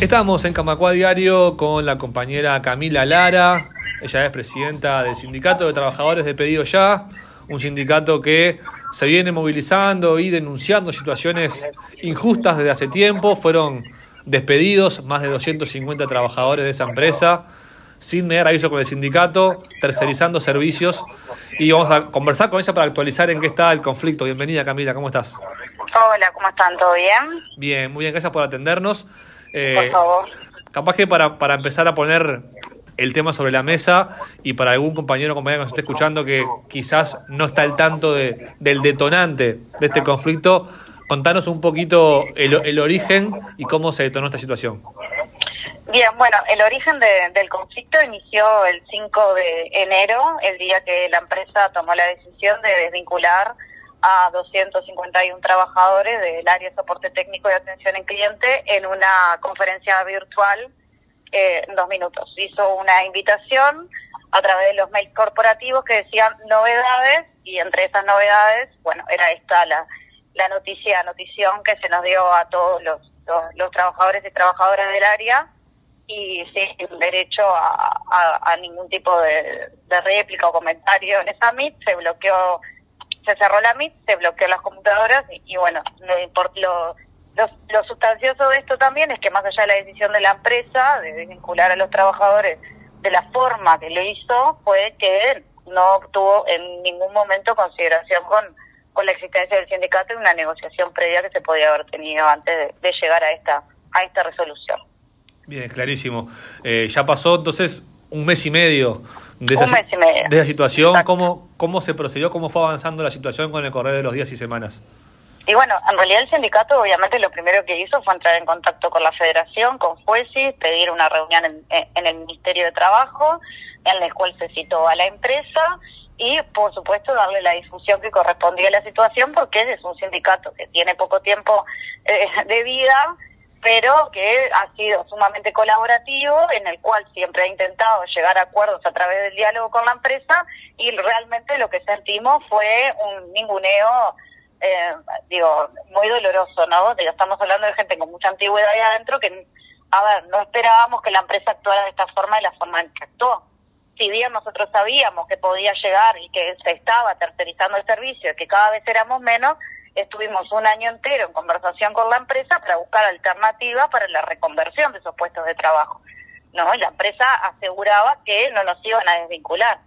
Estamos en Camacua Diario con la compañera Camila Lara. Ella es presidenta del Sindicato de Trabajadores de Pedido Ya, un sindicato que se viene movilizando y denunciando situaciones injustas desde hace tiempo. Fueron despedidos más de 250 trabajadores de esa empresa sin mediar aviso con el sindicato, tercerizando servicios. Y vamos a conversar con ella para actualizar en qué está el conflicto. Bienvenida Camila, ¿cómo estás? Hola, ¿cómo están? ¿Todo bien? Bien, muy bien, gracias por atendernos. Eh, por favor. Capaz que para, para empezar a poner el tema sobre la mesa y para algún compañero o compañera que nos esté escuchando que quizás no está al tanto de, del detonante de este conflicto, contanos un poquito el, el origen y cómo se detonó esta situación. Bien, bueno, el origen del conflicto inició el 5 de enero, el día que la empresa tomó la decisión de desvincular a 251 trabajadores del área de soporte técnico y atención en cliente en una conferencia virtual eh, en dos minutos. Hizo una invitación a través de los mails corporativos que decían novedades y entre esas novedades, bueno, era esta la, la noticia, notición que se nos dio a todos los, los, trabajadores y trabajadoras del área y sin derecho a, a, ningún tipo de, de réplica o comentario en esa MIT, se bloqueó se cerró la MIT, se bloqueó las computadoras y, bueno, lo, lo, sustancioso de esto también es que más allá de la decisión de la empresa de vincular a los trabajadores de la forma que lo hizo, fue que no obtuvo en ningún momento consideración con, con la existencia del sindicato y una negociación previa que se podía haber tenido antes de, llegar a esta, a esta resolución. Bien, clarísimo. Eh, ya pasó entonces un mes y medio de esa, de esa situación. ¿Cómo, ¿Cómo se procedió? ¿Cómo fue avanzando la situación con el correr de los días y semanas? Y bueno, en realidad el sindicato obviamente lo primero que hizo fue entrar en contacto con la federación, con jueces, pedir una reunión en, en el Ministerio de Trabajo, en la cual se citó a la empresa y por supuesto darle la difusión que correspondía a la situación porque es un sindicato que tiene poco tiempo eh, de vida pero que ha sido sumamente colaborativo, en el cual siempre ha intentado llegar a acuerdos a través del diálogo con la empresa y realmente lo que sentimos fue un ninguneo, eh, digo, muy doloroso, ¿no? Digo, estamos hablando de gente con mucha antigüedad ahí adentro que, a ver, no esperábamos que la empresa actuara de esta forma, de la forma en que actuó. Si bien nosotros sabíamos que podía llegar y que se estaba tercerizando el servicio, y que cada vez éramos menos, estuvimos un año entero en conversación con la empresa para buscar alternativas para la reconversión de esos puestos de trabajo. No, la empresa aseguraba que no nos iban a desvincular.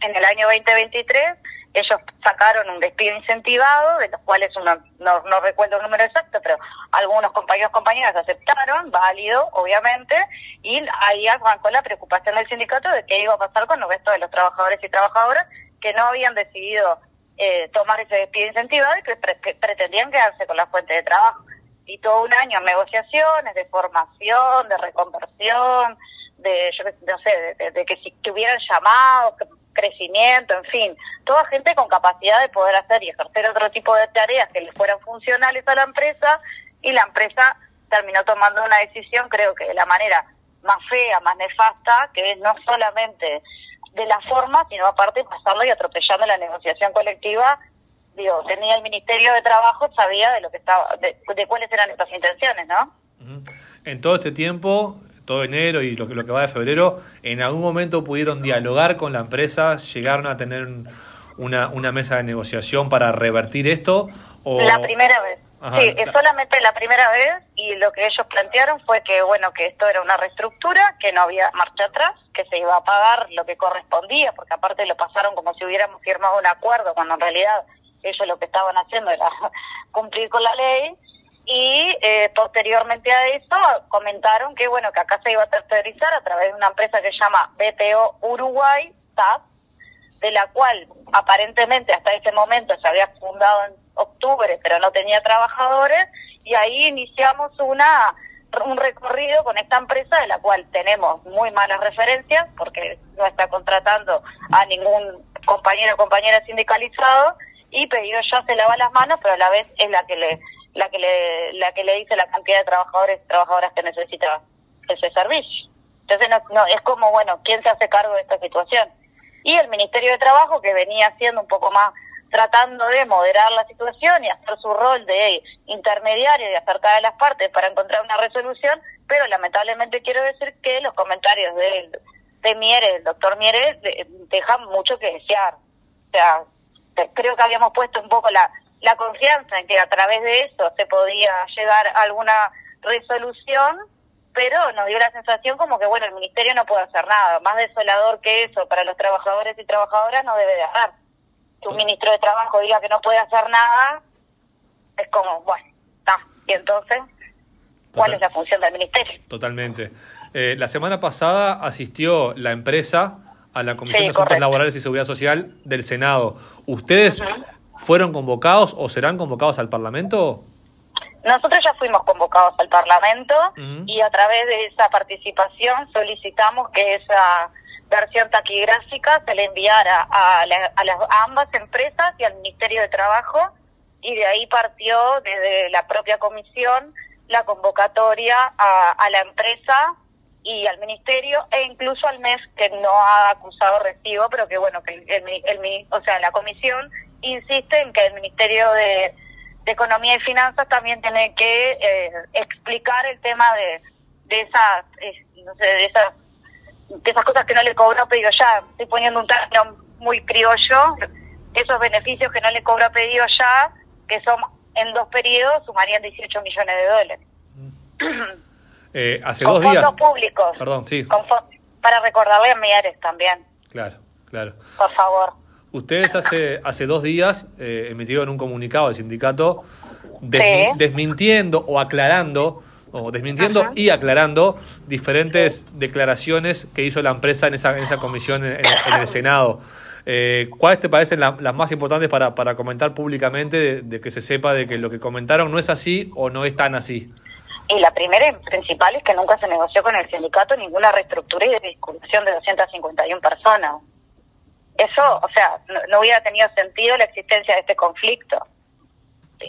En el año 2023 ellos sacaron un despido incentivado, de los cuales uno no, no recuerdo el número exacto, pero algunos compañeros y compañeras aceptaron, válido, obviamente, y ahí arrancó la preocupación del sindicato de qué iba a pasar con los restos de los trabajadores y trabajadoras que no habían decidido eh, tomar ese despido incentivado y que, pretendían quedarse con la fuente de trabajo. Y todo un año en negociaciones, de formación, de reconversión, de, yo no sé, de, que si que hubieran llamado, crecimiento, en fin, toda gente con capacidad de poder hacer y ejercer otro tipo de tareas que les fueran funcionales a la empresa y la empresa terminó tomando una decisión, creo que de la manera más fea, más nefasta, que es no solamente de la forma, sino aparte pasando y atropellando la negociación colectiva. Digo, tenía el Ministerio de Trabajo, sabía de lo que estaba, de, cuáles eran estas intenciones, ¿no? En todo este tiempo, todo enero y lo que, lo que va de febrero, ¿en algún momento pudieron dialogar con la empresa? ¿Llegaron a tener una, una mesa de negociación para revertir esto? O... La primera vez. sí, es solamente la primera vez y lo que ellos plantearon fue que, bueno, que esto era una reestructura, que no había marcha atrás, que se iba a pagar lo que correspondía, porque aparte lo pasaron como si hubiéramos firmado un acuerdo, cuando en realidad ellos lo que estaban haciendo era cumplir con la ley. Y eh, posteriormente a eso comentaron que, bueno, que acá se iba a tercerizar a través de una empresa que se llama BPO Uruguay, TAP, de la cual aparentemente hasta ese momento se había fundado en octubre, pero no tenía trabajadores, y ahí iniciamos una un recorrido con esta empresa de la cual tenemos muy malas referencias porque no está contratando a ningún compañero o compañera sindicalizado y pedido ya se lava las manos pero a la vez es la que le la que le la que le dice la cantidad de trabajadores y trabajadoras que necesita ese servicio. Entonces no, no es como bueno quién se hace cargo de esta situación y el Ministerio de Trabajo que venía siendo un poco más tratando de moderar la situación y hacer su rol de intermediario y acercar a las partes para encontrar una resolución, pero lamentablemente quiero decir que los comentarios de, de Mieres, del doctor Mieres, dejan mucho que desear. O sea, creo que habíamos puesto un poco la, la confianza en que a través de eso se podía llegar a alguna resolución, pero nos dio la sensación como que, bueno, el ministerio no puede hacer nada. Más desolador que eso para los trabajadores y trabajadoras no debe de haber. Que un ministro de Trabajo diga que no puede hacer nada, es como, bueno, está. Y entonces, ¿cuál es la función del ministerio? Totalmente. Eh, la semana pasada asistió la empresa a la Comisión de Asuntos Laborales y Seguridad Social del Senado. ¿Ustedes fueron convocados o serán convocados al Parlamento? Nosotros ya fuimos convocados al Parlamento y a través de esa participación solicitamos que esa versión taquigráfica se le enviara a, a, ambas empresas y al Ministerio de Trabajo y de ahí partió desde la propia comisión la convocatoria a, la empresa y al ministerio e incluso al MES que no ha acusado recibo pero que bueno que el, o sea la comisión insiste en que el ministerio de de Economía y Finanzas también tiene que eh, explicar el tema de, de esas, eh, no sé, de esas, de esas cosas que no le cobró pedido ya. Estoy poniendo un término muy criollo, esos beneficios que no le cobró pedido ya, que son en dos periodos, sumarían 18 millones de dólares. Eh, hace dos días. públicos. Perdón, sí. para recordarle a Mieres también. Claro, claro. Por favor. Ustedes hace, hace dos días eh, emitieron un comunicado al sindicato desmintiendo o aclarando, o desmintiendo y aclarando diferentes declaraciones que hizo la empresa en esa, en esa comisión en, el Senado. Eh, ¿Cuáles te parecen las más importantes para, para comentar públicamente de, que se sepa de que lo que comentaron no es así o no es tan así? Y la primera y principal es que nunca se negoció con el sindicato ninguna reestructura y discusión de 251 personas eso, o sea, no, hubiera tenido sentido la existencia de este conflicto.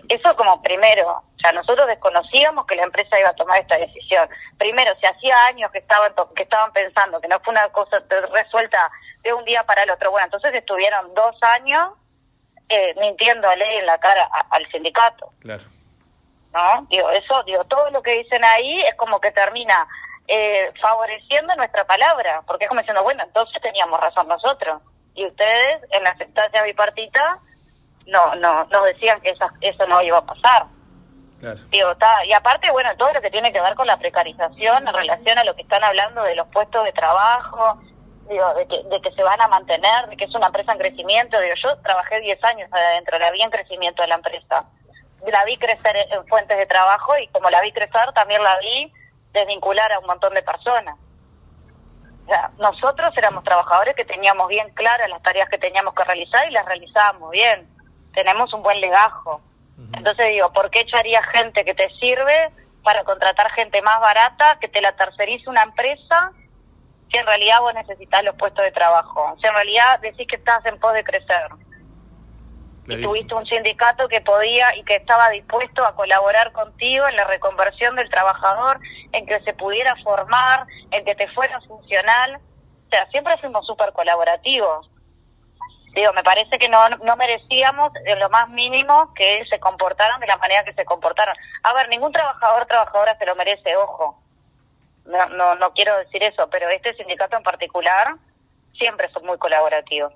Eso como primero, o sea, nosotros desconocíamos que la empresa iba a tomar esta decisión. Primero, si hacía años que estaban que estaban pensando que no fue una cosa resuelta de un día para el otro, bueno, entonces estuvieron dos años eh, mintiendo a ley en la cara al sindicato. Claro. ¿No? Digo, eso, digo, todo lo que dicen ahí es como que termina eh, favoreciendo nuestra palabra, porque es como diciendo, bueno, entonces teníamos razón nosotros y ustedes en la instancia bipartita no no nos decían que eso, eso no iba a pasar. Digo, y aparte, bueno, todo lo que tiene que ver con la precarización en relación a lo que están hablando de los puestos de trabajo, digo, de que, de que se van a mantener, de que es una empresa en crecimiento. Digo, yo trabajé 10 años adentro, la vi en crecimiento de la empresa. La vi crecer en fuentes de trabajo y como la vi crecer, también la vi desvincular a un montón de personas nosotros éramos trabajadores que teníamos bien claras las tareas que teníamos que realizar y las realizábamos bien. Tenemos un buen legajo. Entonces digo, ¿por qué echaría gente que te sirve para contratar gente más barata, que te la tercerice una empresa, si en realidad vos necesitas los puestos de trabajo? Si en realidad decís que estás en pos de crecer. Y tuviste un sindicato que podía y que estaba dispuesto a colaborar contigo en la reconversión del trabajador, en que se pudiera formar, en que te fuera funcional. O sea, siempre fuimos súper colaborativos. Digo, me parece que no, no merecíamos en lo más mínimo que se comportaran de la manera que se comportaron. A ver, ningún trabajador trabajadora se lo merece, ojo. No, no, no quiero decir eso, pero este sindicato en particular siempre son muy colaborativos.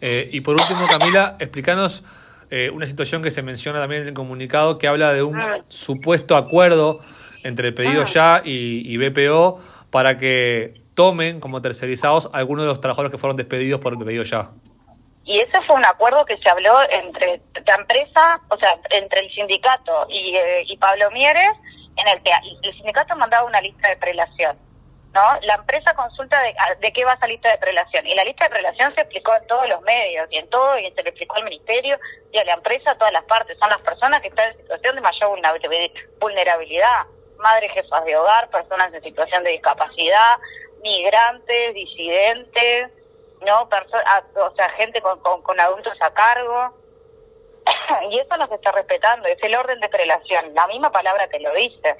Eh, y por último, Camila, explícanos eh, una situación que se menciona también en el comunicado que habla de un ah. supuesto acuerdo entre el pedido ah. ya y, BPO para que tomen como tercerizados algunos de los trabajadores que fueron despedidos por el pedido ya. Y ese fue un acuerdo que se habló entre la empresa, o sea, entre el sindicato y, eh, y Pablo Mieres, en el el sindicato mandaba una lista de prelación. ¿no? La empresa consulta de, de qué va esa lista de prelación. Y la lista de prelación se explicó en todos los medios y en todo, y se le explicó al ministerio y a la empresa a todas las partes. Son las personas que están en situación de mayor vulnerabilidad madres jefas de hogar, personas en situación de discapacidad, migrantes, disidentes, no o sea, gente con, con, adultos a cargo. y eso no se está respetando, es el orden de prelación, la misma palabra te lo dice.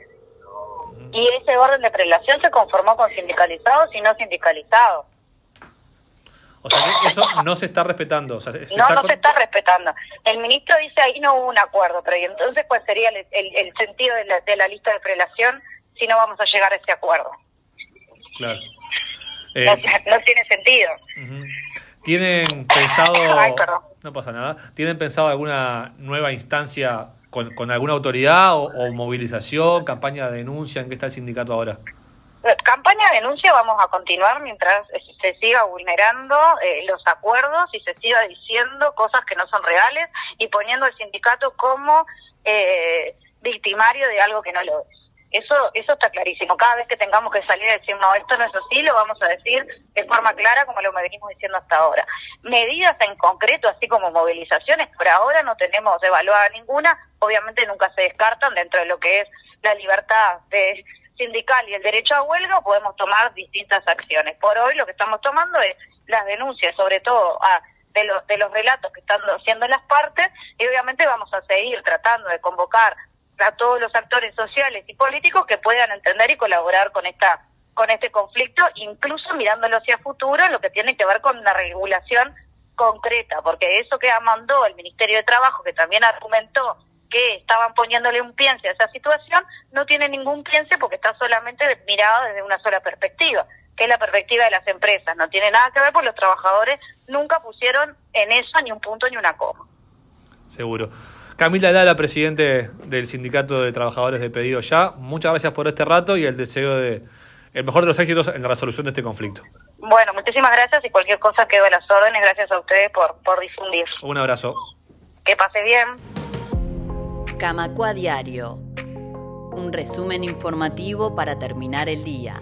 Y ese orden de prelación se conformó con sindicalizados y no sindicalizados. O sea que eso no se está respetando. no, no se está respetando. El ministro dice ahí no hubo un acuerdo, pero ¿y entonces cuál sería el, sentido de la, lista de prelación si no vamos a llegar a ese acuerdo? Claro. No, eh, tiene sentido. ¿Tienen pensado... no pasa nada. ¿Tienen pensado alguna nueva instancia con, alguna autoridad o movilización, campaña de denuncia? ¿En qué está el sindicato ahora? campaña de denuncia vamos a continuar mientras se siga vulnerando eh, los acuerdos y se siga diciendo cosas que no son reales y poniendo al sindicato como eh, victimario de algo que no lo es. Eso, eso está clarísimo. Cada vez que tengamos que salir a decir, no, esto no es así, lo vamos a decir de forma clara como lo venimos diciendo hasta ahora. Medidas en concreto, así como movilizaciones, por ahora no tenemos evaluada ninguna. Obviamente nunca se descartan dentro de lo que es la libertad de sindical y el derecho a huelga, podemos tomar distintas acciones. Por hoy lo que estamos tomando es las denuncias, sobre todo a, de, los, de los relatos que están haciendo las partes, y obviamente vamos a seguir tratando de convocar a todos los actores sociales y políticos que puedan entender y colaborar con esta con este conflicto, incluso mirándolo hacia futuro, lo que tiene que ver con una regulación concreta, porque eso que mandó el Ministerio de Trabajo, que también argumentó que estaban poniéndole un piense a esa situación, no tiene ningún piense porque está solamente mirado desde una sola perspectiva, que es la perspectiva de las empresas. No tiene nada que ver porque los trabajadores nunca pusieron en eso ni un punto ni una coma. Seguro. Camila Lara, presidente del Sindicato de Trabajadores de Pedido Ya, muchas gracias por este rato y el deseo de el mejor de los éxitos en la resolución de este conflicto. Bueno, muchísimas gracias y cualquier cosa quedo a las órdenes. Gracias a ustedes por, por difundir. Un abrazo. Que pase bien. Camacua Diario. Un resumen informativo para terminar el día.